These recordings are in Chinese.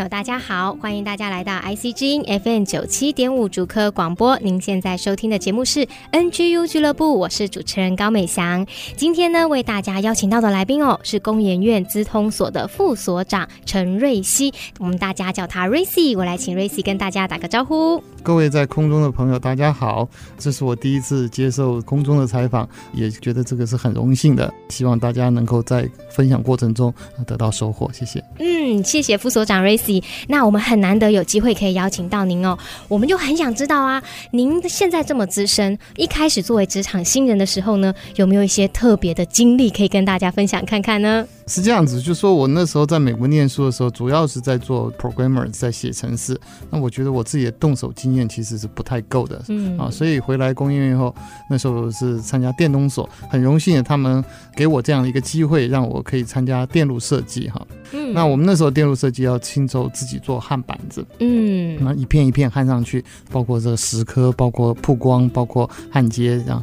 友，大家好，欢迎大家来到 IC 之音 FM 九七点五主科广播。您现在收听的节目是 NGU 俱乐部，我是主持人高美祥。今天呢，为大家邀请到的来宾哦，是工研院资通所的副所长陈瑞希，我们大家叫他瑞熙。我来请瑞熙跟大家打个招呼。各位在空中的朋友，大家好，这是我第一次接受空中的采访，也觉得这个是很荣幸的。希望大家能够在分享过程中得到收获，谢谢。嗯，谢谢副所长。Racy，那我们很难得有机会可以邀请到您哦，我们就很想知道啊，您现在这么资深，一开始作为职场新人的时候呢，有没有一些特别的经历可以跟大家分享看看呢？是这样子，就说我那时候在美国念书的时候，主要是在做 programmer，在写程式。那我觉得我自己的动手经验其实是不太够的，嗯啊，所以回来工业院以后，那时候是参加电通所，很荣幸他们给我这样的一个机会，让我可以参加电路设计哈。嗯，那我们那时候电路设计要亲手自己做焊板子，嗯，那一片一片焊上去，包括这个蚀刻，包括曝光，包括焊接这样。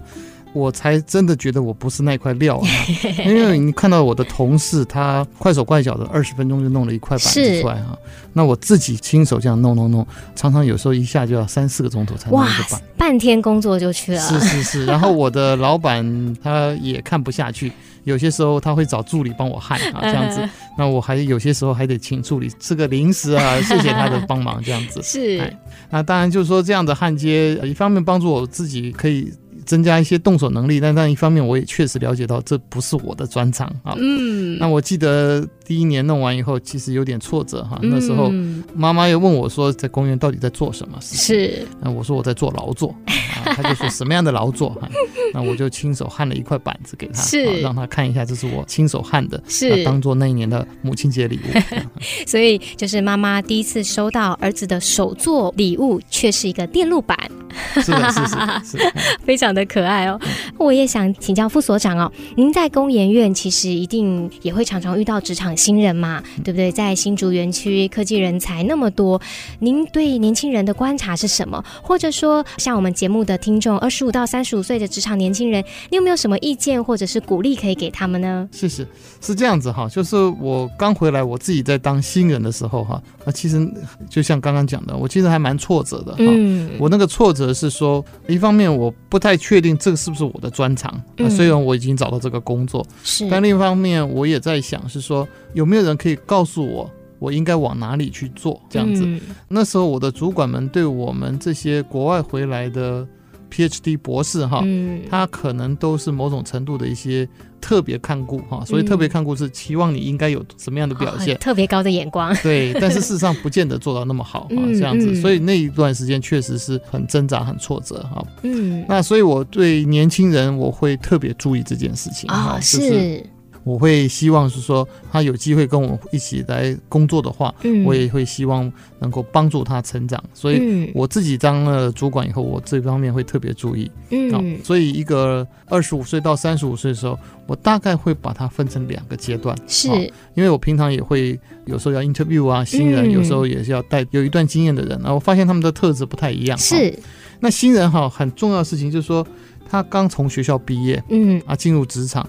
我才真的觉得我不是那块料啊，因为你看到我的同事，他快手快脚的二十分钟就弄了一块板子出来哈，那我自己亲手这样弄弄弄，常常有时候一下就要三四个钟头才弄一个板，半天工作就去了。是是是，然后我的老板他也看不下去，有些时候他会找助理帮我焊啊这样子，那我还有些时候还得请助理吃个零食啊，谢谢他的帮忙这样子。是，那当然就是说这样的焊接，一方面帮助我自己可以。增加一些动手能力，但但一方面我也确实了解到这不是我的专长啊。嗯，那我记得第一年弄完以后，其实有点挫折哈。那时候妈妈又问我说，在公园到底在做什么？是，那我说我在做劳作，啊，他就说什么样的劳作？那我就亲手焊了一块板子给他，是，让他看一下，这是我亲手焊的，是当做那一年的母亲节礼物。所以就是妈妈第一次收到儿子的手作礼物，却是一个电路板。是的，是的，是的，非常的可爱哦。我也想请教副所长哦，您在工研院其实一定也会常常遇到职场新人嘛，对不对？在新竹园区科技人才那么多，您对年轻人的观察是什么？或者说，像我们节目的听众，二十五到三十五岁的职场年轻人，你有没有什么意见或者是鼓励可以给他们呢？谢谢，是这样子哈，就是我刚回来，我自己在当新人的时候哈，那其实就像刚刚讲的，我其实还蛮挫折的哈。嗯，我那个挫折。是说，一方面我不太确定这个是不是我的专长，嗯，虽然我已经找到这个工作，是，但另一方面我也在想，是说有没有人可以告诉我，我应该往哪里去做这样子。嗯，那时候我的主管们对我们这些国外回来的。PhD 博士哈，他可能都是某种程度的一些特别看顾哈，所以特别看顾是期望你应该有什么样的表现，特别高的眼光。对，但是事实上不见得做到那么好啊，这样子，所以那一段时间确实是很挣扎、很挫折哈。嗯，那所以我对年轻人我会特别注意这件事情啊，是。我会希望是说，他有机会跟我一起来工作的话，嗯，我也会希望能够帮助他成长。所以我自己当了主管以后，我这方面会特别注意。嗯，所以一个二十五岁到三十五岁的时候，我大概会把它分成两个阶段。是，因为我平常也会有时候要 interview 啊，新人有时候也是要带有一段经验的人，然后我发现他们的特质不太一样。是，那新人哈，很重要的事情就是说，他刚从学校毕业，嗯啊，进入职场。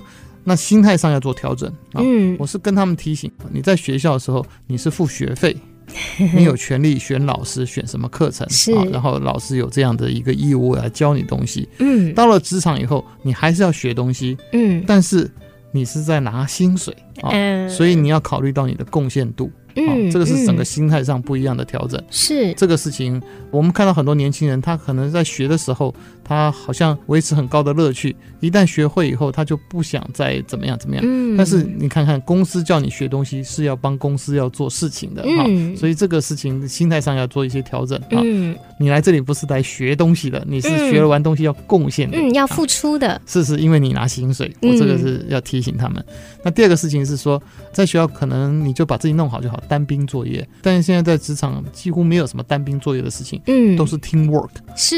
那心态上要做调整啊！嗯，我是跟他们提醒，你在学校的时候你是付学费，你有权利选老师，选什么课程是啊？然后老师有这样的一个义务来教你东西。嗯，到了职场以后，你还是要学东西。嗯，但是你是在拿薪水啊，所以你要考虑到你的贡献度。嗯，这个是整个心态上不一样的调整。是这个事情，我们看到很多年轻人，他可能在学的时候，他好像维持很高的乐趣，一旦学会以后，他就不想再怎么样怎么样。嗯，但是你看看，公司叫你学东西是要帮公司要做事情的嗯，所以这个事情心态上要做一些调整啊。嗯，你来这里不是来学东西的，你是学了完东西要贡献的，嗯，要付出的。是是，因为你拿薪水，我这个是要提醒他们。那第二个事情是说，在学校可能你就把自己弄好就好，单兵作业。但是现在在职场几乎没有什么单兵作业的事情，嗯，都是 team work。是，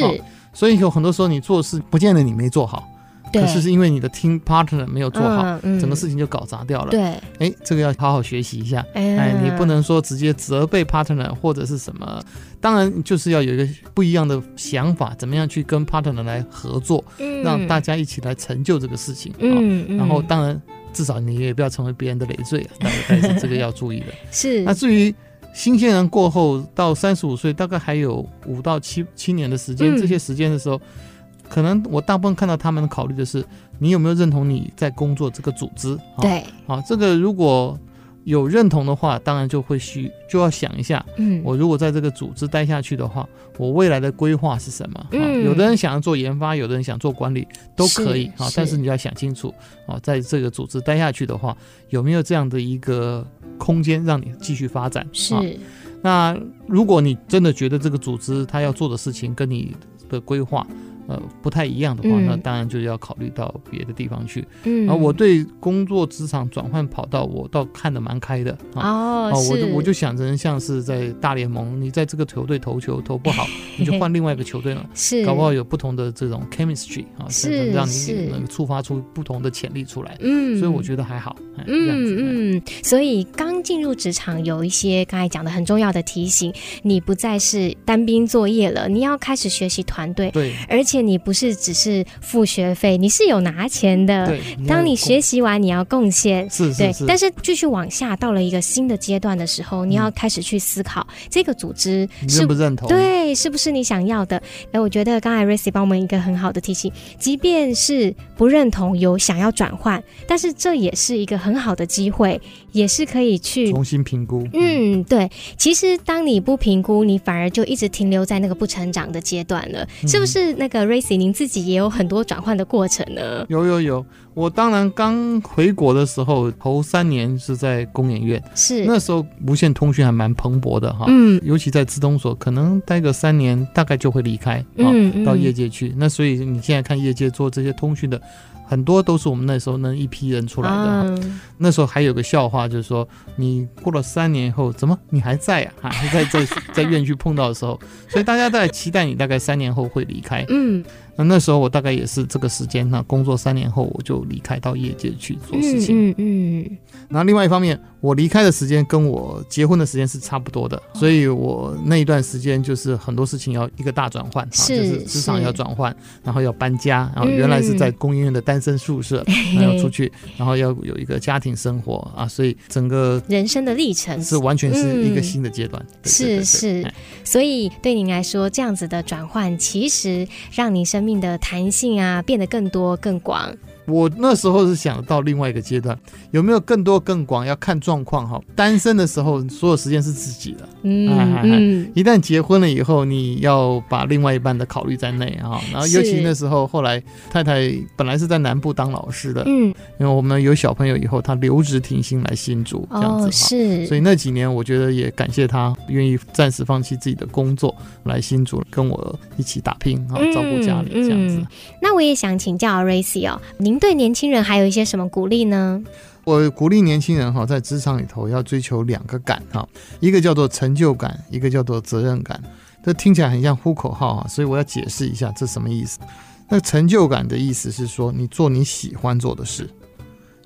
所以有很多时候你做事不见得你没做好，可是是因为你的 team partner 没有做好，整个事情就搞砸掉了。对，哎，这个要好好学习一下。哎，你不能说直接责备 partner 或者是什么，当然就是要有一个不一样的想法，怎么样去跟 partner 来合作，让大家一起来成就这个事情。嗯，然后当然。至少你也不要成为别人的累赘，大概是这个要注意的。是。那至于新鲜人过后到三十五岁，大概还有五到七七年的时间，这些时间的时候，可能我大部分看到他们考虑的是，你有没有认同你在工作这个组织？对。好，这个如果。有认同的话，当然就会需就要想一下，嗯，我如果在这个组织待下去的话，我未来的规划是什么？嗯，有的人想要做研发，有的人想做管理，都可以啊。但是你要想清楚啊，在这个组织待下去的话，有没有这样的一个空间让你继续发展？是。那如果你真的觉得这个组织他要做的事情跟你的规划，呃，不太一样的话，那当然就要考虑到别的地方去。嗯，啊，我对工作职场转换跑道，我倒看得蛮开的。哦，哦，我就我就想着像是在大联盟，你在这个球队投球投不好，你就换另外一个球队了。是，搞不好有不同的这种 chemistry 啊，是让你能触发出不同的潜力出来。嗯，所以我觉得还好。嗯嗯，所以刚进入职场，有一些刚才讲的很重要的提醒，你不再是单兵作业了，你要开始学习团队。对，而且。你不是只是付学费，你是有拿钱的。对，当你学习完，你要贡献。是是是。但是继续往下，到了一个新的阶段的时候，你要开始去思考这个组织认不认同？对，是不是你想要的？哎，我觉得刚才 Racy 帮我们一个很好的提醒，即便是不认同，有想要转换，但是这也是一个很好的机会，也是可以去重新评估。嗯，对。其实当你不评估，你反而就一直停留在那个不成长的阶段了，是不是？那个 Racy 您自己也有很多转换的过程呢？有有有，我当然刚回国的时候，头三年是在工研院，是那时候无线通讯还蛮蓬勃的哈，嗯，尤其在资通所，可能待个三年，大概就会离开，嗯，嗯，到业界去。那所以你现在看业界做这些通讯的。很多都是我们那时候那一批人出来的。啊、那时候还有个笑话，就是说你过了三年以后，怎么你还在啊？还在在在院区碰到的时候，所以大家都在期待你大概三年后会离开。嗯。那那时候我大概也是这个时间，那工作三年后我就离开到业界去做事情。嗯嗯。嗯，那另外一方面，我离开的时间跟我结婚的时间是差不多的，所以我那一段时间就是很多事情要一个大转换，啊就是职场要转换，然后要搬家，然后原来是在工研院的单身宿舍，然后要出去，然后要有一个家庭生活啊，所以整个人生的历程。是完全是一个新的阶段。是是，所以对您来说，这样子的转换其实让你生命的弹性啊，变得更多更广。我那时候是想到另外一个阶段，有没有更多更广，要看状况哈。单身的时候，所有时间是自己的，嗯嗯。一旦结婚了以后，你要把另外一半的考虑在内啊。然后尤其那时候，后来太太本来是在南部当老师的，嗯，因为我们有小朋友以后，她留职停薪来新竹这样子哈。是。所以那几年，我觉得也感谢她愿意暂时放弃自己的工作来新竹跟我一起打拼啊，照顾家里这样子。那我也想请教 Racy 哦，您。对年轻人还有一些什么鼓励呢？我鼓励年轻人哈，在职场里头要追求两个感哈，一个叫做成就感，一个叫做责任感。这听起来很像呼口号啊，所以我要解释一下这什么意思。那成就感的意思是说，你做你喜欢做的事，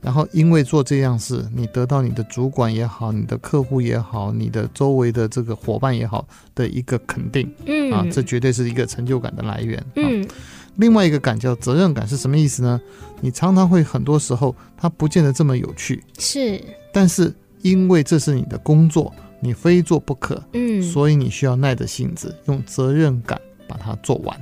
然后因为做这样事，你得到你的主管也好，你的客户也好，你的周围的这个伙伴也好的一个肯定，嗯啊，这绝对是一个成就感的来源，嗯。另外一个感叫责任感是什么意思呢？你常常会很多时候它不见得这么有趣，是，但是因为这是你的工作，你非做不可，嗯，所以你需要耐着性子，用责任感把它做完，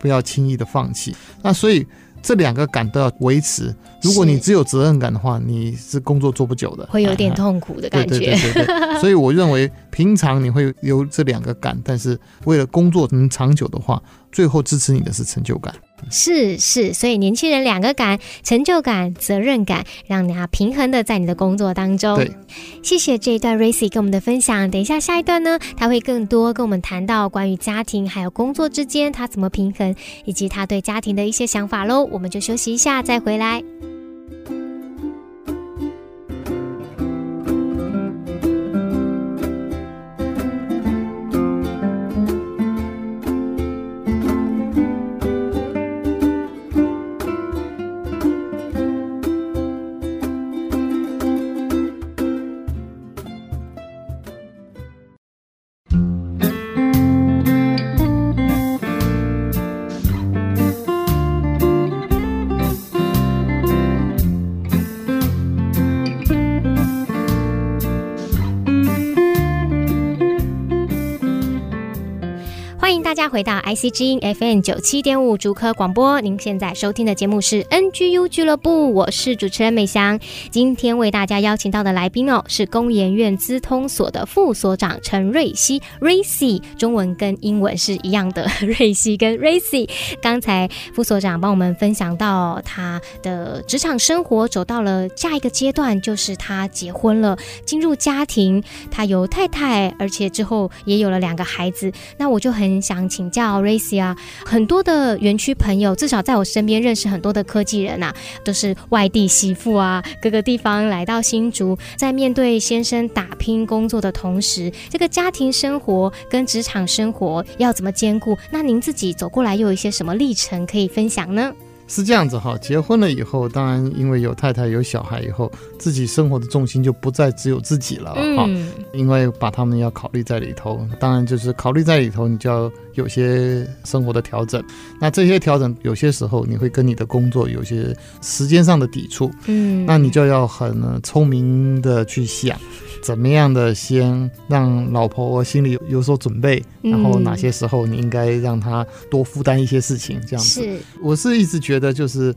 不要轻易的放弃。那所以这两个感都要维持。如果你只有责任感的话，你是工作做不久的，会有点痛苦的感觉。对对对对对。所以我认为，平常你会有这两个感，但是为了工作能长久的话，最后支持你的是成就感。是是，所以年轻人两个感：成就感、责任感，让你啊平衡的在你的工作当中。对，谢谢这一段 Racy 跟我们的分享。等一下下一段呢，他会更多跟我们谈到关于家庭还有工作之间他怎么平衡，以及他对家庭的一些想法喽。我们就休息一下，再回来。回到 ICG FM 九七点五竹科广播，您现在收听的节目是 NGU 俱乐部，我是主持人美香。今天为大家邀请到的来宾哦，是工研院资通所的副所长陈瑞熙 Racy，中文跟英文是一样的，瑞熙跟 Racy。刚才副所长帮我们分享到他的职场生活走到了下一个阶段，就是他结婚了，进入家庭，他有太太，而且之后也有了两个孩子。那我就很想请。请教 Racy 啊，很多的园区朋友，至少在我身边认识很多的科技人啊，都是外地媳妇啊，各个地方来到新竹，在面对先生打拼工作的同时，这个家庭生活跟职场生活要怎么兼顾？那您自己走过来又有一些什么历程可以分享呢？是这样子哈，结婚了以后，当然因为有太太有小孩以后，自己生活的重心就不再只有自己了哈，嗯、因为把他们要考虑在里头，当然就是考虑在里头，你就要有些生活的调整。那这些调整有些时候你会跟你的工作有些时间上的抵触，嗯，那你就要很聪明的去想。怎么样的先让老婆心里有所准备，然后哪些时候你应该让她多负担一些事情，这样子。是，我是一直觉得就是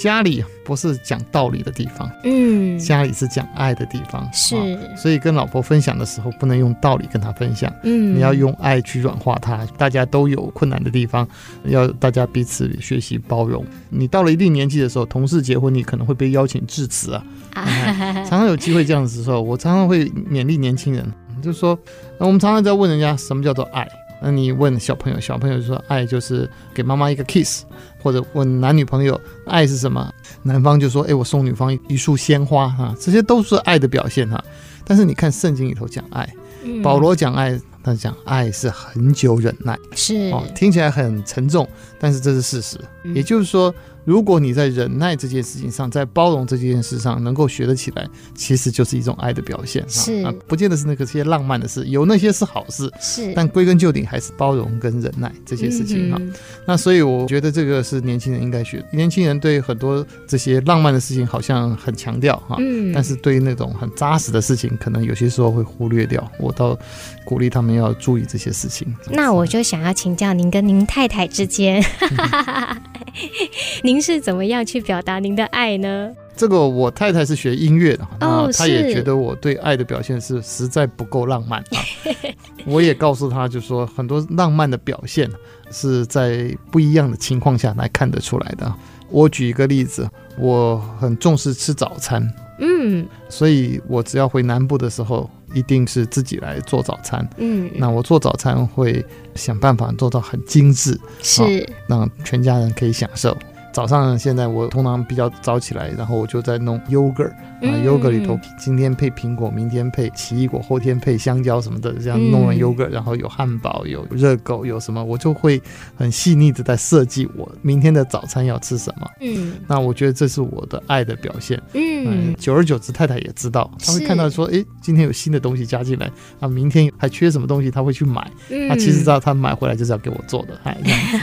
家里不是讲道理的地方，嗯，家里是讲爱的地方，是。所以跟老婆分享的时候，不能用道理跟她分享，嗯，你要用爱去软化她。大家都有困难的地方，要大家彼此学习包容。你到了一定年纪的时候，同事结婚，你可能会被邀请致辞啊，常常有机会这样子的时候，我常常会。勉励年轻人，就是说，那我们常常在问人家什么叫做爱？那你问小朋友，小朋友就说爱就是给妈妈一个 kiss，或者问男女朋友爱是什么？男方就说，哎，我送女方一束鲜花哈，这些都是爱的表现哈。但是你看圣经里头讲爱，保罗讲爱，他讲爱是很久忍耐，是哦，听起来很沉重，但是这是事实。也就是说。如果你在忍耐这件事情上，在包容这件事上能够学得起来，其实就是一种爱的表现。是啊，不见得是那个些浪漫的事，有那些是好事。是，但归根究底还是包容跟忍耐这些事情哈。那所以我觉得这个是年轻人应该学。年轻人对很多这些浪漫的事情好像很强调哈，嗯、但是对于那种很扎实的事情，可能有些时候会忽略掉。我倒鼓励他们要注意这些事情。那我就想要请教您跟您太太之间，嗯 您。您是怎么样去表达您的爱呢？这个我太太是学音乐的，哦，她也觉得我对爱的表现是实在不够浪漫啊。我也告诉她，就说很多浪漫的表现是在不一样的情况下来看得出来的。我举一个例子，我很重视吃早餐，嗯，所以我只要回南部的时候，一定是自己来做早餐，嗯，那我做早餐会想办法做到很精致，是让全家人可以享受。早上现在我通常比较早起来，然后我就在弄 yogurt。啊，yogurt 里头今天配苹果，明天配奇异果，后天配香蕉什么的，这样弄完 yogurt，然后有汉堡，有热狗，有什么，我就会很细腻的在设计我明天的早餐要吃什么。嗯，那我觉得这是我的爱的表现。嗯，久而久之，太太也知道，她会看到说，哎，今天有新的东西加进来，啊，明天还缺什么东西，她会去买。嗯，她其实知道她买回来就是要给我做的，哎，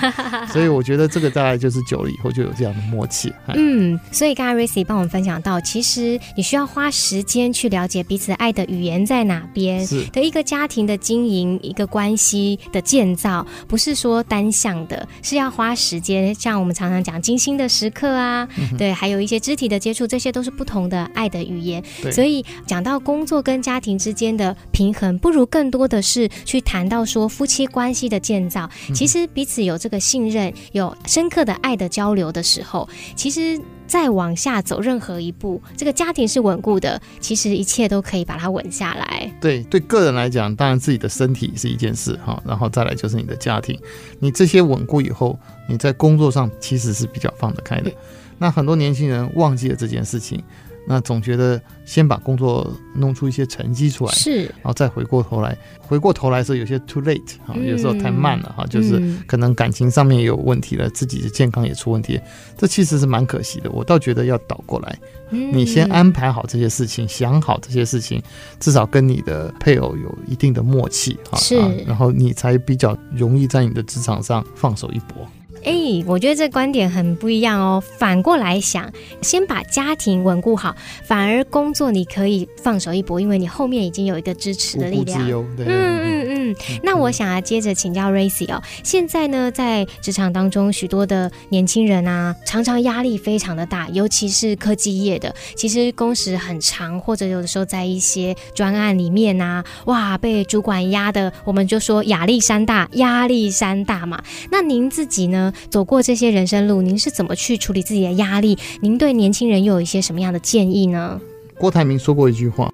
所以我觉得这个大概就是久了以后就有这样的默契。嗯，所以刚刚 Racy 帮我们分享到，其实你需要花时间去了解彼此爱的语言在哪边。是的一个家庭的经营，一个关系的建造，不是说单向的，是要花时间。像我们常常讲精心的时刻啊，嗯、对，还有一些肢体的接触，这些都是不同的爱的语言。所以讲到工作跟家庭之间的平衡，不如更多的是去谈到说夫妻关系的建造。其实彼此有这个信任，有深刻的爱的交流的时候，其实再往下走任何一步，这个家庭是稳固的，其实一切都可以把它稳下来。对，对个人来讲，当然自己的身体是一件事哈，然后再来就是你的家庭，你这些稳固以后，你在工作上其实是比较放得开的。那很多年轻人忘记了这件事情。那总觉得先把工作弄出一些成绩出来，是，然后再回过头来，回过头来的时候有些 too late 啊、嗯，有时候太慢了哈，就是可能感情上面也有问题了，自己的健康也出问题，这其实是蛮可惜的。我倒觉得要倒过来，你先安排好这些事情，想好这些事情，至少跟你的配偶有一定的默契哈，是，然后你才比较容易在你的职场上放手一搏。哎，我觉得这观点很不一样哦。反过来想，先把家庭稳固好，反而工作你可以放手一搏，因为你后面已经有一个支持的力量。嗯嗯嗯。嗯，那我想要接着请教 Racy 哦。现在呢，在职场当中，许多的年轻人啊，常常压力非常的大，尤其是科技业的，其实工时很长，或者有的时候在一些专案里面啊，哇，被主管压的，我们就说压力山大，压力山大嘛。那您自己呢，走过这些人生路，您是怎么去处理自己的压力？您对年轻人又有一些什么样的建议呢？郭台铭说过一句话：“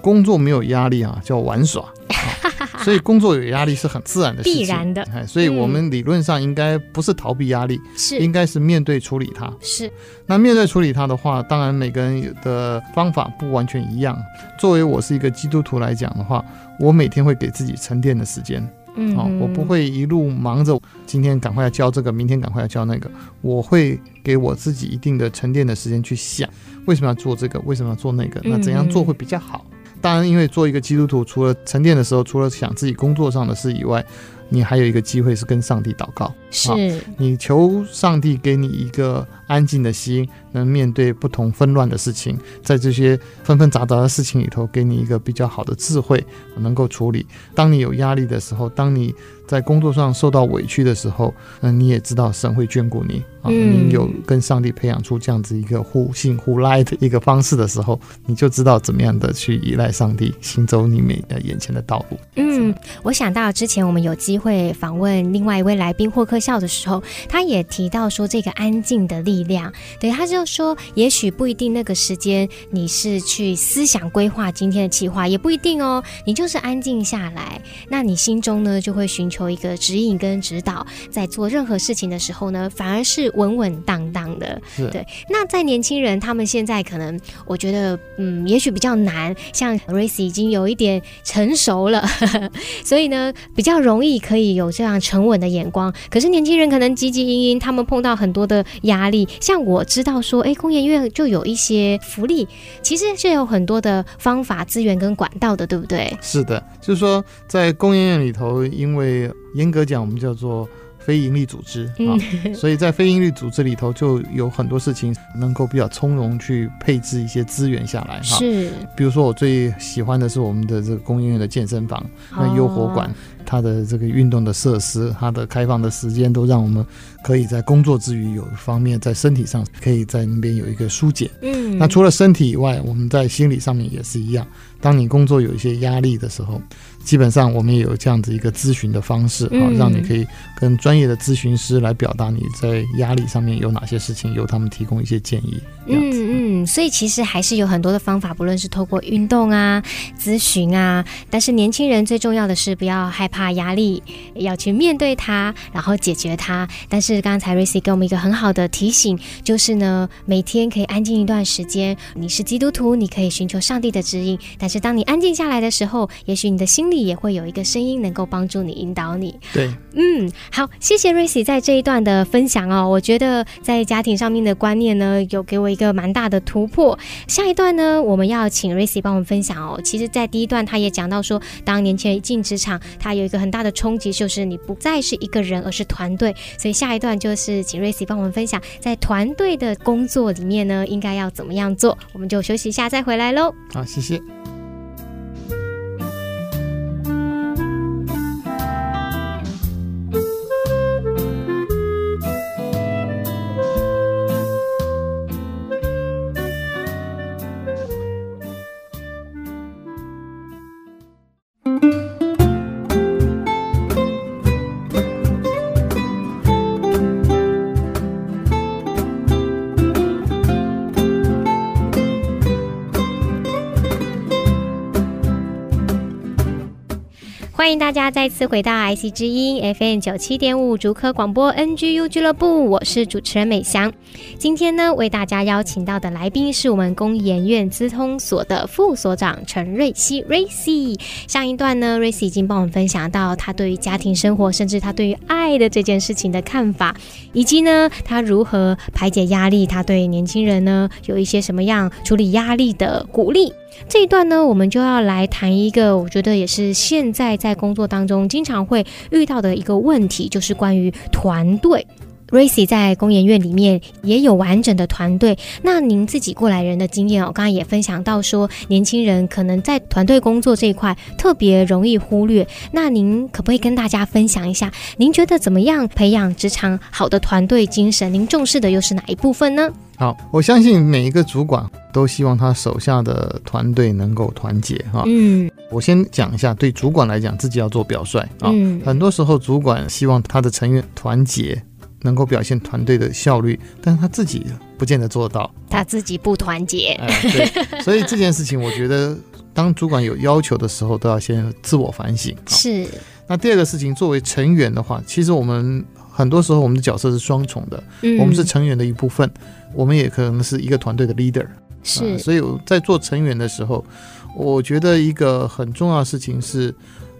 工作没有压力啊，叫玩耍。”所以工作有压力是很自然的事情，必然的。所以我们理论上应该不是逃避压力，是应该是面对处理它。是。那面对处理它的话，当然每个人的方法不完全一样。作为我是一个基督徒来讲的话，我每天会给自己沉淀的时间。嗯。好，我不会一路忙着，今天赶快要教这个，明天赶快要教那个。我会给我自己一定的沉淀的时间去想，为什么要做这个，为什么要做那个，那怎样做会比较好。当然，因为做一个基督徒，除了沉淀的时候，除了想自己工作上的事以外，你还有一个机会是跟上帝祷告。是，你求上帝给你一个安静的心，能面对不同纷乱的事情，在这些纷纷杂杂的事情里头，给你一个比较好的智慧，能够处理。当你有压力的时候，当你在工作上受到委屈的时候，那，你也知道神会眷顾你。啊，你有跟上帝培养出这样子一个互信互赖的一个方式的时候，你就知道怎么样的去依赖上帝，行走你每呃眼前的道路。嗯，我想到之前我们有机会访问另外一位来宾霍克笑的时候，他也提到说这个安静的力量。对，他就说，也许不一定那个时间你是去思想规划今天的计划，也不一定哦。你就是安静下来，那你心中呢就会寻求一个指引跟指导，在做任何事情的时候呢，反而是。稳稳当当的，对。那在年轻人，他们现在可能，我觉得，嗯，也许比较难。像 Racy 已经有一点成熟了，所以呢，比较容易可以有这样沉稳的眼光。可是年轻人可能汲汲营营，他们碰到很多的压力。像我知道说，哎，工研院就有一些福利，其实是有很多的方法、资源跟管道的，对不对？是的，就是说在工研院里头，因为严格讲，我们叫做。非盈利组织啊，所以在非盈利组织里头就有很多事情能够比较从容去配置一些资源下来哈。是，比如说我最喜欢的是我们的这个工研院的健身房，那优活馆，它的这个运动的设施，它的开放的时间都让我们可以在工作之余有一方面在身体上可以在那边有一个疏解。嗯，那除了身体以外，我们在心理上面也是一样。当你工作有一些压力的时候，基本上我们也有这样子一个咨询的方式啊，让你可以跟专业的咨询师来表达你在压力上面有哪些事情，由他们提供一些建议。嗯嗯，所以其实还是有很多的方法，不论是透过运动啊、咨询啊，但是年轻人最重要的是不要害怕压力，要去面对它，然后解决它。但是刚才 Racy 给我们一个很好的提醒，就是呢，每天可以安静一段时间。你是基督徒，你可以寻求上帝的指引，但是当你安静下来的时候，也许你的心里也会有一个声音能够帮助你、引导你。对，嗯，好，谢谢 Racy 在这一段的分享哦。我觉得在家庭上面的观念呢，有给我一个蛮大的突破。下一段呢，我们要请 Racy 帮我们分享哦。其实，在第一段他也讲到说，当年轻人一进职场，他有一个很大的冲击，就是你不再是一个人，而是团队。所以下一段就是请 Racy 帮我们分享，在团队的工作里面呢，应该要怎么样做。我们就休息一下，再回来喽。好，谢谢。迎大家再次回到 IC 之音 FM 九七点五竹科广播 NGU 俱乐部，我是主持人美香。今天呢，为大家邀请到的来宾是我们工研院资通所的副所长陈瑞希 Racy。上一段呢，Racy 已经帮我们分享到他对于家庭生活，甚至他对于爱的这件事情的看法，以及呢，他如何排解压力，他对年轻人呢有一些什么样处理压力的鼓励。这一段呢，我们就要来谈一个，我觉得也是现在在工作当中经常会遇到的一个问题，就是关于团队。Racy 在工研院里面也有完整的团队，那您自己过来人的经验哦，刚刚也分享到说，年轻人可能在团队工作这一块特别容易忽略。那您可不可以跟大家分享一下，您觉得怎么样培养职场好的团队精神？您重视的又是哪一部分呢？好，我相信每一个主管都希望他手下的团队能够团结哈。嗯，我先讲一下，对主管来讲，自己要做表率啊。嗯，很多时候主管希望他的成员团结，能够表现团队的效率，但是他自己不见得做到，他自己不团结。哎，对，所以这件事情，我觉得当主管有要求的时候，都要先自我反省。是。那第二个事情，作为成员的话，其实我们很多时候我们的角色是双重的，嗯，我们是成员的一部分。我们也可能是一个团队的 leader，是、所以在做成员的时候，我觉得一个很重要的事情是，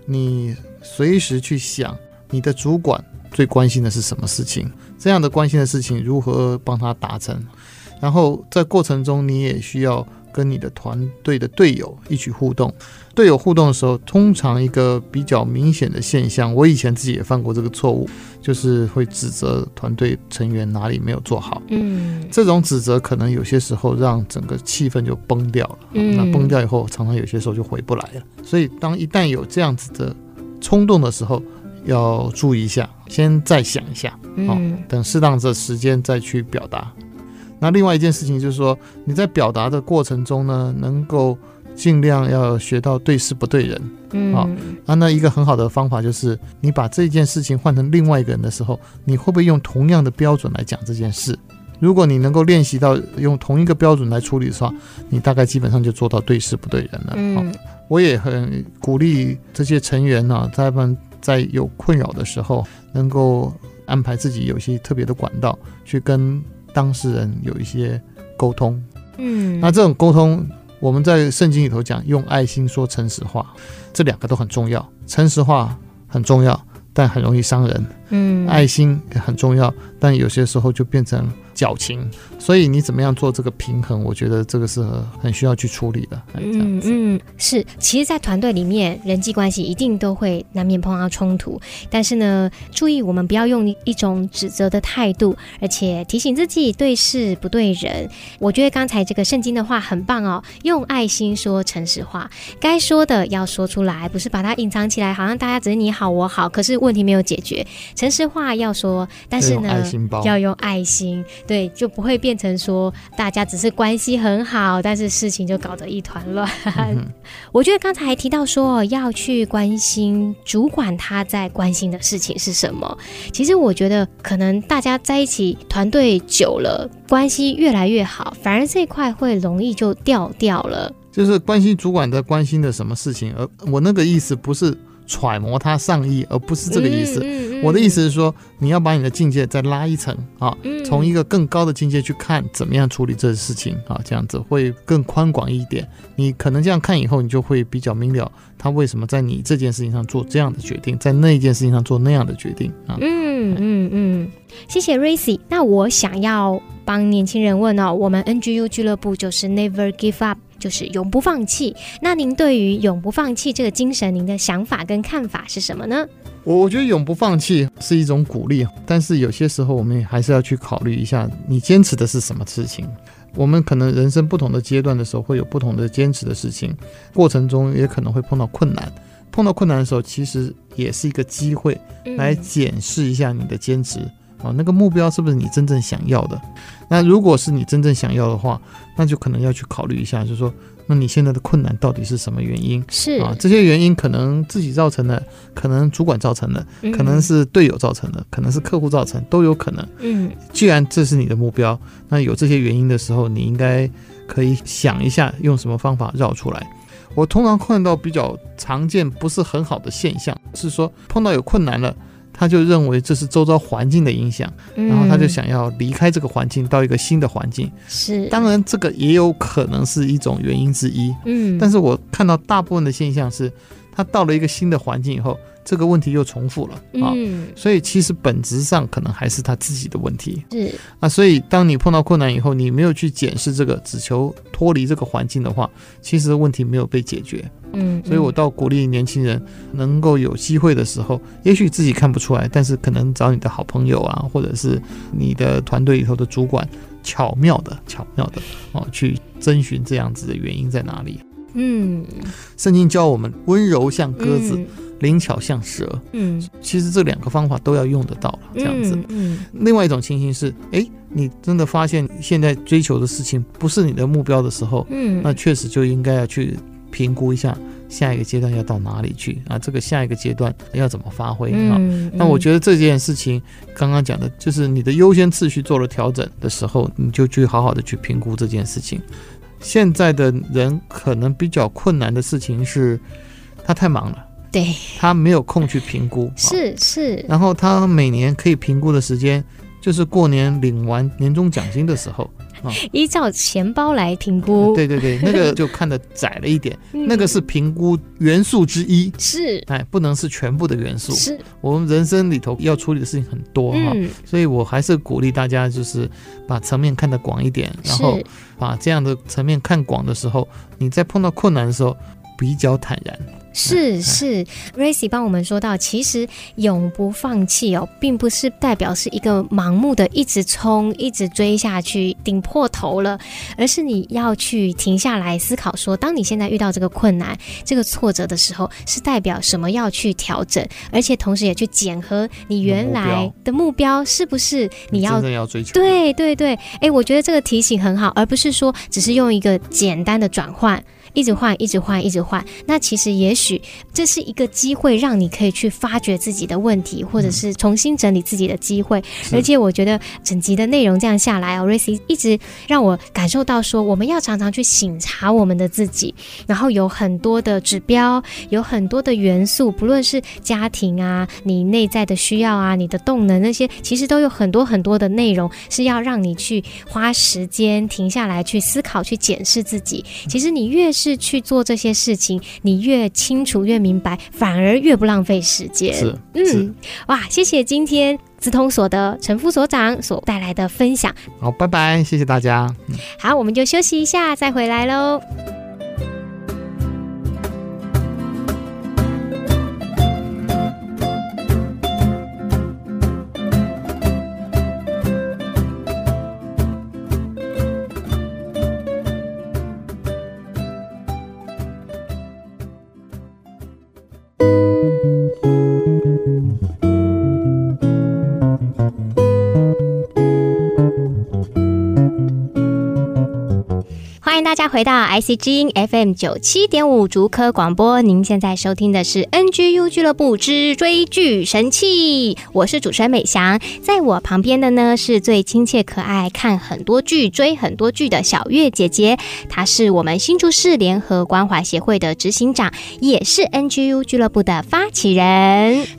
你随时去想你的主管最关心的是什么事情，这样的关心的事情如何帮他达成，然后在过程中你也需要。跟你的团队的队友一起互动，队友互动的时候，通常一个比较明显的现象，我以前自己也犯过这个错误，就是会指责团队成员哪里没有做好。嗯，这种指责可能有些时候让整个气氛就崩掉了。嗯，那崩掉以后，常常有些时候就回不来了。所以，当一旦有这样子的冲动的时候，要注意一下，先再想一下，好，等适当的时间再去表达。那另外一件事情就是说，你在表达的过程中呢，能够尽量要学到对事不对人。嗯，好啊，那一个很好的方法就是，你把这件事情换成另外一个人的时候，你会不会用同样的标准来讲这件事？如果你能够练习到用同一个标准来处理的话，你大概基本上就做到对事不对人了。嗯，我也很鼓励这些成员呢，他们在有困扰的时候，能够安排自己有一些特别的管道去跟。当事人有一些沟通，嗯，那这种沟通，我们在圣经里头讲，用爱心说诚实话，这两个都很重要。诚实话很重要，但很容易伤人。嗯，爱心也很重要，但有些时候就变成矫情。所以你怎么样做这个平衡？我觉得这个是很需要去处理的。嗯嗯，是。其实，在团队里面，人际关系一定都会难免碰到冲突。但是呢，注意我们不要用一种指责的态度，而且提醒自己对事不对人。我觉得刚才这个圣经的话很棒哦，用爱心说诚实话，该说的要说出来，不是把它隐藏起来，好像大家只是你好我好，可是问题没有解决。诚实话要说，但是呢，要用爱心，对，就不会变。成说大家只是关系很好，但是事情就搞得一团乱。嗯、我觉得刚才还提到说要去关心主管他在关心的事情是什么。其实我觉得可能大家在一起团队久了，关系越来越好，反而这一块会容易就掉掉了。就是关心主管在关心的什么事情，而我那个意思不是揣摩他上意，而不是这个意思。嗯嗯我的意思是说，你要把你的境界再拉一层啊，从一个更高的境界去看怎么样处理这个事情啊，这样子会更宽广一点。你可能这样看以后，你就会比较明了他为什么在你这件事情上做这样的决定，在那一件事情上做那样的决定啊。嗯嗯嗯，谢谢 Racy。那我想要帮年轻人问哦，我们 NGU 俱乐部就是 Never Give Up，就是永不放弃。那您对于永不放弃这个精神，您的想法跟看法是什么呢？我我觉得永不放弃是一种鼓励，但是有些时候我们还是要去考虑一下，你坚持的是什么事情。我们可能人生不同的阶段的时候，会有不同的坚持的事情，过程中也可能会碰到困难。碰到困难的时候，其实也是一个机会，来检视一下你的坚持啊，那个目标是不是你真正想要的？那如果是你真正想要的话，那就可能要去考虑一下，就是说。那你现在的困难到底是什么原因？是啊，这些原因可能自己造成的，可能主管造成的，可能是队友造成的，可能是客户造成，都有可能。嗯，既然这是你的目标，那有这些原因的时候，你应该可以想一下用什么方法绕出来。我通常看到比较常见不是很好的现象，是说碰到有困难了。他就认为这是周遭环境的影响，然后他就想要离开这个环境，到一个新的环境。是，当然这个也有可能是一种原因之一。嗯，但是我看到大部分的现象是，他到了一个新的环境以后，这个问题又重复了啊。嗯，所以其实本质上可能还是他自己的问题。是啊，所以当你碰到困难以后，你没有去检视这个，只求脱离这个环境的话，其实问题没有被解决。嗯，所以我倒鼓励年轻人能够有机会的时候，也许自己看不出来，但是可能找你的好朋友啊，或者是你的团队里头的主管，巧妙的、巧妙的哦，去征询这样子的原因在哪里。嗯，圣经教我们温柔像鸽子，灵巧像蛇。嗯，其实这两个方法都要用得到了，这样子。嗯，另外一种情形是，哎，你真的发现现在追求的事情不是你的目标的时候，嗯，那确实就应该要去。评估一下下一个阶段要到哪里去啊？这个下一个阶段要怎么发挥啊？嗯嗯、那我觉得这件事情刚刚讲的就是你的优先次序做了调整的时候，你就去好好的去评估这件事情。现在的人可能比较困难的事情是，他太忙了，对，他没有空去评估，是是。然后他每年可以评估的时间就是过年领完年终奖金的时候。依照钱包来评估，对对对，那个就看的窄了一点。那个是评估元素之一，是哎，不能是全部的元素。是我们人生里头要处理的事情很多哈，所以我还是鼓励大家，就是把层面看得广一点，然后把这样的层面看广的时候，你在碰到困难的时候比较坦然。是 是，Racy 帮我们说到，其实永不放弃哦，并不是代表是一个盲目的一直冲、一直追下去、顶破头了，而是你要去停下来思考说，说当你现在遇到这个困难、这个挫折的时候，是代表什么要去调整，而且同时也去检核你原来的目标是不是你要，你真的要追求。对对对，哎，我觉得这个提醒很好，而不是说只是用一个简单的转换。一直换，一直换，一直换。那其实也许这是一个机会，让你可以去发掘自己的问题，或者是重新整理自己的机会。嗯、而且我觉得整集的内容这样下来哦，Racy 一直让我感受到说，我们要常常去醒察我们的自己，然后有很多的指标，有很多的元素，不论是家庭啊，你内在的需要啊，你的动能那些，其实都有很多很多的内容是要让你去花时间停下来去思考、去检视自己。其实你越是是去做这些事情，你越清楚越明白，反而越不浪费时间。是，嗯，哇，谢谢今天资通所的陈副所长所带来的分享。好，拜拜，谢谢大家。好，我们就休息一下，再回来喽。回到 IC 之音 FM 九七点五竹科广播，您现在收听的是 NGU 俱乐部之追剧神器，我是主持人美翔，在我旁边的呢是最亲切可爱、看很多剧、追很多剧的小月姐姐，她是我们新竹市联合关怀协会的执行长，也是 NGU 俱乐部的发起人。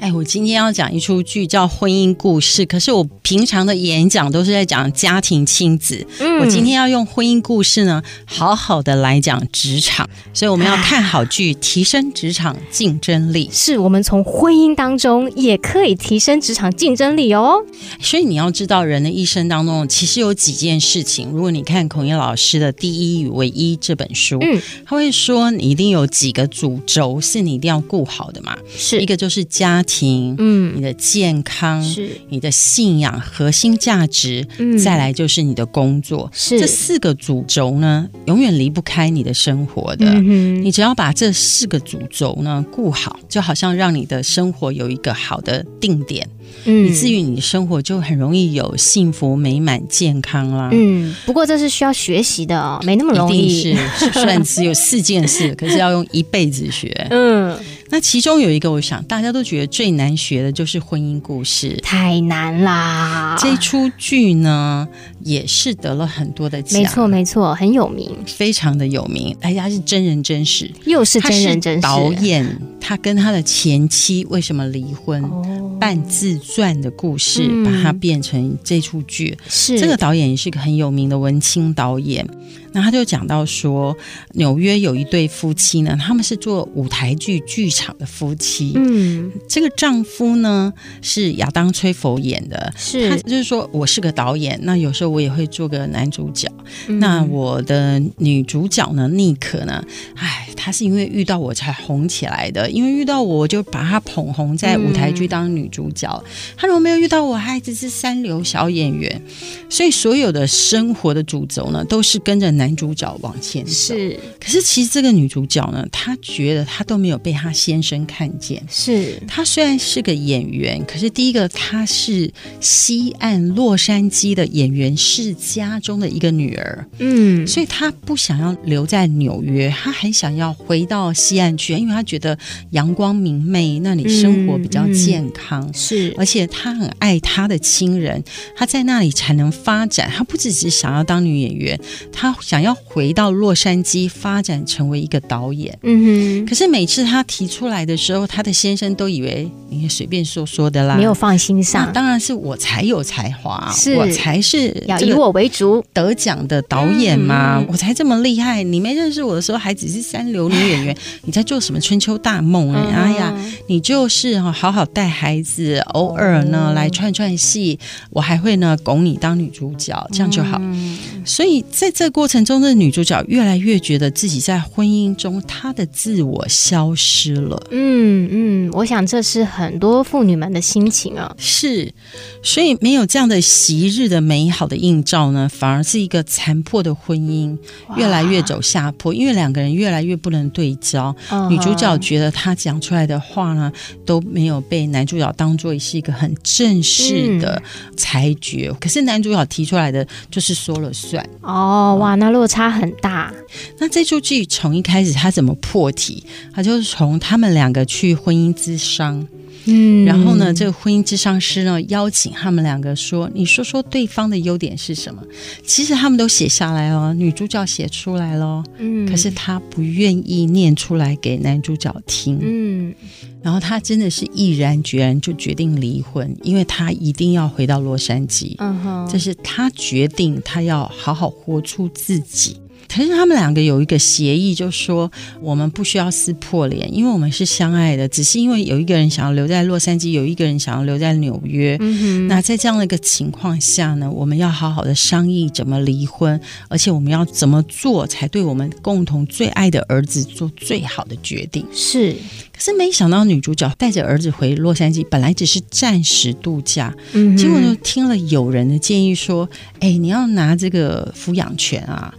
哎，我今天要讲一出剧叫《婚姻故事》，可是我平常的演讲都是在讲家庭亲子，嗯，我今天要用婚姻故事呢，好。好好的来讲职场，所以我们要看好剧，提升职场竞争力。是我们从婚姻当中也可以提升职场竞争力哦。所以你要知道，人的一生当中其实有几件事情。如果你看孔砚老师的《第一与唯一》这本书，嗯，他会说你一定有几个主轴是你一定要顾好的嘛。是一个就是家庭，嗯，你的健康，是你的信仰核心价值，嗯，再来就是你的工作，是这四个主轴呢，永远离不开你的生活的。嗯，你只要把这四个主轴呢顾好，就好像让你的生活有一个好的定点。嗯，以至于你的生活就很容易有幸福、美满、健康啦。嗯，不过这是需要学习的哦，没那么容易。是，虽然只有四件事，可是要用一辈子学。嗯。那其中有一个，我想大家都觉得最难学的就是婚姻故事，太难啦！这出剧呢，也是得了很多的奖，没错没错，很有名，非常的有名。大家是真人真事，又是真人真事。导演他跟他的前妻为什么离婚，哦、半自传的故事，嗯、把它变成这出剧。是这个导演也是个很有名的文青导演。那他就讲到说，纽约有一对夫妻呢，他们是做舞台剧剧场的夫妻。嗯，这个丈夫呢是亚当·崔佛演的，是他就是说我是个导演，那有时候我也会做个男主角。嗯、那我的女主角呢，妮可呢，哎，她是因为遇到我才红起来的，因为遇到我，我就把她捧红在舞台剧当女主角。她、嗯、如果没有遇到我，还只是三流小演员。所以所有的生活的主轴呢，都是跟着男。男主角往前走，是，可是其实这个女主角呢，她觉得她都没有被她先生看见。是，她虽然是个演员，可是第一个她是西岸洛杉矶的演员世家中的一个女儿，嗯，所以她不想要留在纽约，她很想要回到西岸去，因为她觉得阳光明媚，那里生活比较健康。嗯嗯、是，而且她很爱她的亲人，她在那里才能发展。她不只是想要当女演员，她想。想要回到洛杉矶发展成为一个导演，嗯哼。可是每次他提出来的时候，他的先生都以为你随便说说的啦，没有放心上。当然是我才有才华，是我才是要以我为主得奖的导演嘛，嗯、我才这么厉害。你没认识我的时候，还只是三流女演员，你在做什么春秋大梦？哎、嗯、哎呀，你就是好好带孩子，偶尔呢来串串戏，我还会呢拱你当女主角，这样就好。嗯、所以在这个过程。中的女主角越来越觉得自己在婚姻中，她的自我消失了。嗯嗯，我想这是很多妇女们的心情啊。是，所以没有这样的昔日的美好的映照呢，反而是一个残破的婚姻，越来越走下坡。因为两个人越来越不能对焦。Uh. 女主角觉得她讲出来的话呢，都没有被男主角当做是一个很正式的裁决。嗯、可是男主角提出来的就是说了算。哦、oh, 哇，那。落差很大。那这出剧从一开始他怎么破题？他就是从他们两个去婚姻之商，嗯，然后呢，这个婚姻智商师呢邀请他们两个说：“你说说对方的优点是什么？”其实他们都写下来了，女主角写出来了，嗯，可是她不愿意念出来给男主角听，嗯，然后她真的是毅然决然就决定离婚，因为她一定要回到洛杉矶，嗯哼，这是她决定，她要好好活出自己。可是他们两个有一个协议，就说我们不需要撕破脸，因为我们是相爱的。只是因为有一个人想要留在洛杉矶，有一个人想要留在纽约。嗯。那在这样的一个情况下呢，我们要好好的商议怎么离婚，而且我们要怎么做才对我们共同最爱的儿子做最好的决定。是。可是没想到女主角带着儿子回洛杉矶，本来只是暂时度假，嗯，结果就听了友人的建议说：“哎，你要拿这个抚养权啊，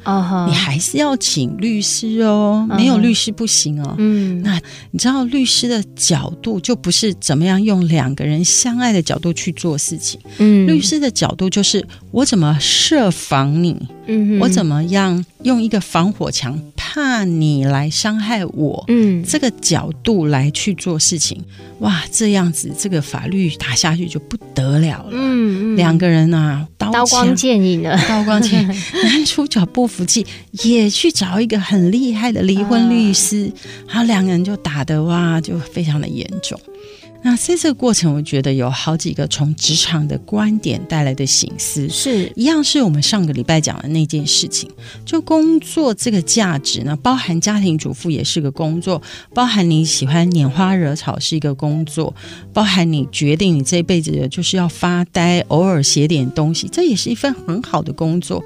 你还是要请律师哦，没有律师不行哦。嗯，那你知道律师的角度就不是怎么样用两个人相爱的角度去做事情，嗯，律师的角度就是我怎么设防你，嗯哼，我怎么样用一个防火墙。”怕你来伤害我，嗯，这个角度来去做事情，哇，这样子这个法律打下去就不得了了，嗯，嗯，两个人啊，刀，刀光剑影的，刀光剑影，男主角不服气，也去找一个很厉害的离婚律师，然后两个人就打的哇，就非常的严重。那在这个过程，我觉得有好几个从职场的观点带来的醒思，是一样是我们上个礼拜讲的那件事情。就工作这个价值呢，包含家庭主妇也是个工作，包含你喜欢拈花惹草是一个工作，包含你决定你这辈子就是要发呆，偶尔写点东西，这也是一份很好的工作。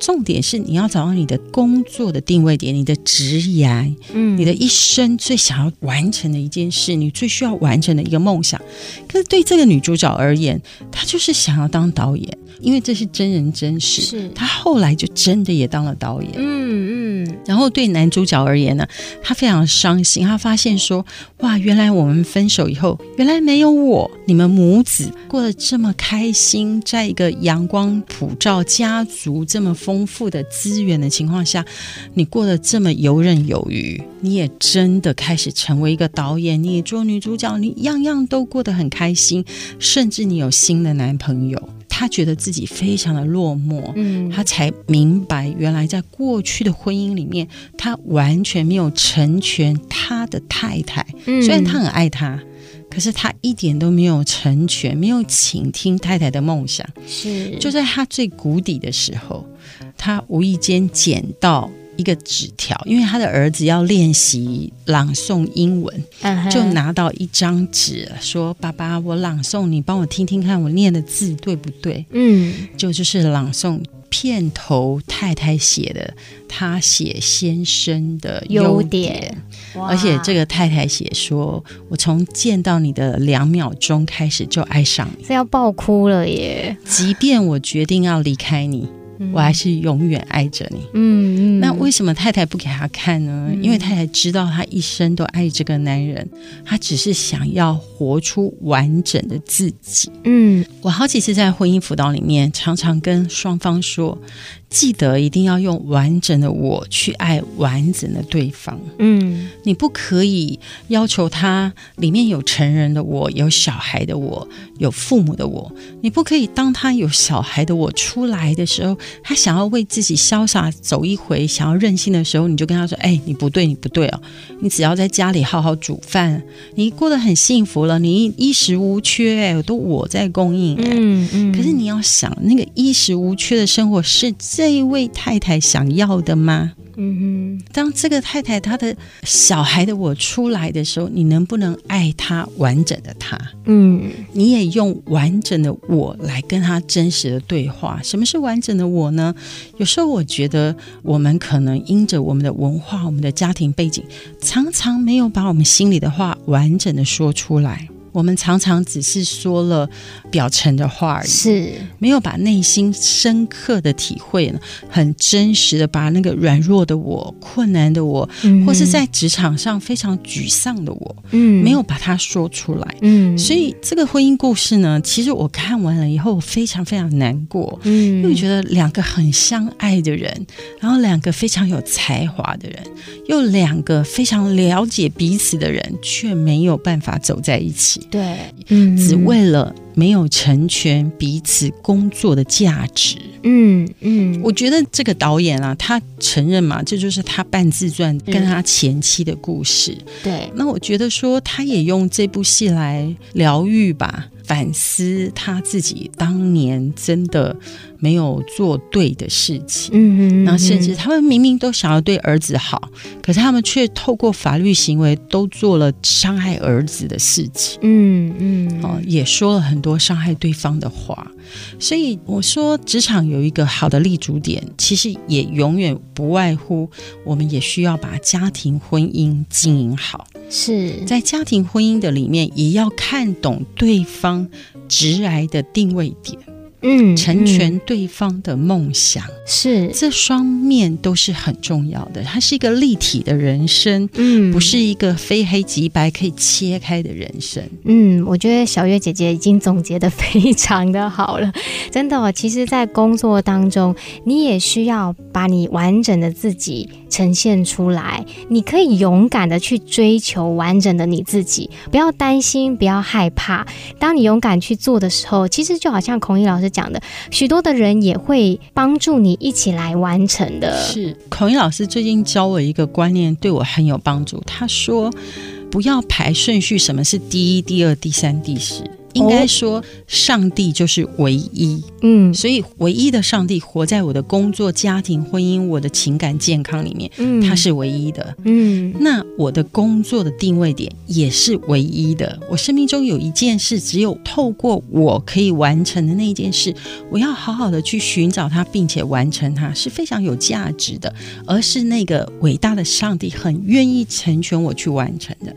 重点是你要找到你的工作的定位点，你的职业，嗯，你的一生最想要完成的一件事，你最需要完成的一个梦想。可是对这个女主角而言，她就是想要当导演。因为这是真人真事，是她后来就真的也当了导演。嗯嗯。然后对男主角而言呢，他非常伤心，他发现说：“哇，原来我们分手以后，原来没有我，你们母子过得这么开心，在一个阳光普照、家族这么丰富的资源的情况下，你过得这么游刃有余，你也真的开始成为一个导演，你做女主角，你样样都过得很开心，甚至你有新的男朋友。”他觉得自己非常的落寞，嗯，他才明白，原来在过去的婚姻里面，他完全没有成全他的太太。嗯，虽然他很爱她，可是他一点都没有成全，没有倾听太太的梦想。是，就在他最谷底的时候，他无意间捡到。一个纸条，因为他的儿子要练习朗诵英文，uh huh. 就拿到一张纸，说：“爸爸，我朗诵，你帮我听听看，我念的字对不对？”嗯，就就是朗诵片头太太写的，他写先生的优点，优点，而且这个太太写说：“我从见到你的两秒钟开始就爱上你，这要爆哭了耶！即便我决定要离开你。”我还是永远爱着你。嗯嗯，那为什么太太不给他看呢？嗯、因为太太知道他一生都爱这个男人，他只是想要活出完整的自己。嗯，我好几次在婚姻辅导里面，常常跟双方说。记得一定要用完整的我去爱完整的对方。嗯，你不可以要求他里面有成人的我，有小孩的我，有父母的我。你不可以当他有小孩的我出来的时候，他想要为自己潇洒走一回，想要任性的时候，你就跟他说：“哎，你不对，你不对哦！你只要在家里好好煮饭，你过得很幸福了，你衣食无缺，哎，都我在供应。嗯嗯。可是你要想，那个衣食无缺的生活是。这一位太太想要的吗？嗯哼，当这个太太她的小孩的我出来的时候，你能不能爱她完整的她？嗯，你也用完整的我来跟她真实的对话。什么是完整的我我呢？有时候我觉得我们可能因着我们的文化、我们的家庭背景，常常没有把我们心里的话完整的说出来。我们常常只是说了表层的话而已，是。没有把内心深刻的体会呢，很真实的把那个软弱的我、困难的我，嗯、或是在职场上非常沮丧的我，嗯，没有把它说出来，嗯，所以这个婚姻故事呢，其实我看完了以后我非常非常难过，嗯，因为觉得两个很相爱的人，然后两个非常有才华的人，又两个非常了解彼此的人，却没有办法走在一起。对，嗯，只为了没有成全彼此工作的价值。嗯嗯，我觉得这个导演啊，他承认嘛，这就是他半自传跟他前妻的故事。嗯、对，那我觉得说，他也用这部戏来疗愈吧。反思他自己当年真的没有做对的事情，嗯嗯，那甚至他们明明都想要对儿子好，可是他们却透过法律行为都做了伤害儿子的事情，嗯嗯，哦，也说了很多伤害对方的话。所以我说，职场有一个好的立足点，其实也永远不外乎，我们也需要把家庭婚姻经营好。是在家庭婚姻的里面，也要看懂对方直癌的定位点。嗯，成全对方的梦想，是这双面都是很重要的。它是一个立体的人生，嗯，不是一个非黑即白可以切开的人生。嗯，我觉得小月姐姐已经总结的非常的好了，真的哦。其实，在工作当中，你也需要把你完整的自己呈现出来。你可以勇敢的去追求完整的你自己，不要担心，不要害怕。当你勇敢去做的时候，其实就好像孔毅老师讲的，许多的人也会帮助你一起来完成的。是孔毅老师最近教我一个观念，对我很有帮助。他说，不要排顺序，什么是第一、第二、第三、第十。应该说，上帝就是唯一，嗯，所以唯一的上帝活在我的工作、家庭、婚姻、我的情感健康里面，嗯，他是唯一的，嗯，那我的工作的定位点也是唯一的。我生命中有一件事，只有透过我可以完成的那一件事，我要好好的去寻找它，并且完成它，是非常有价值的，而是那个伟大的上帝很愿意成全我去完成的。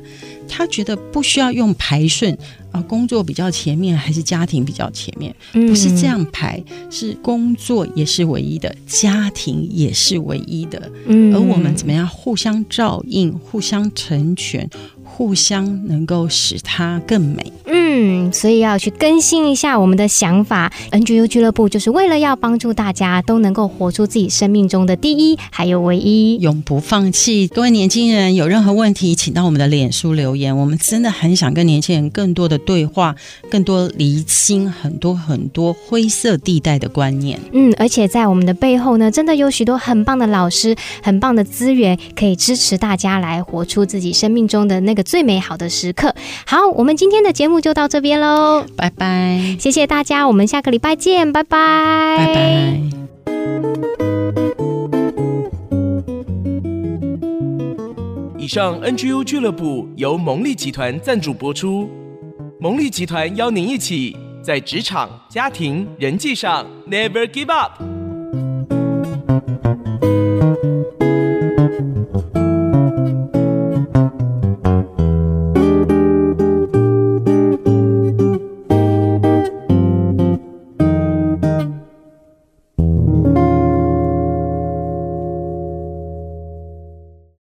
他觉得不需要用排顺啊，工作比较前面还是家庭比较前面？不是这样排，是工作也是唯一的，家庭也是唯一的。而我们怎么样互相照应、互相成全？互相能够使它更美。嗯，所以要去更新一下我们的想法。NGU 俱乐部就是为了要帮助大家都能够活出自己生命中的第一，还有唯一，永不放弃。各位年轻人，有任何问题，请到我们的脸书留言。我们真的很想跟年轻人更多的对话，更多厘清很多很多灰色地带的观念。嗯，而且在我们的背后呢，真的有许多很棒的老师、很棒的资源，可以支持大家来活出自己生命中的那个。最美好的时刻。好，我们今天的节目就到这边喽，拜拜，谢谢大家，我们下个礼拜见，拜拜，拜拜。以上 NGU 俱乐部由蒙利集团赞助播出，蒙利集团邀您一起在职场、家庭、人际上 Never Give Up。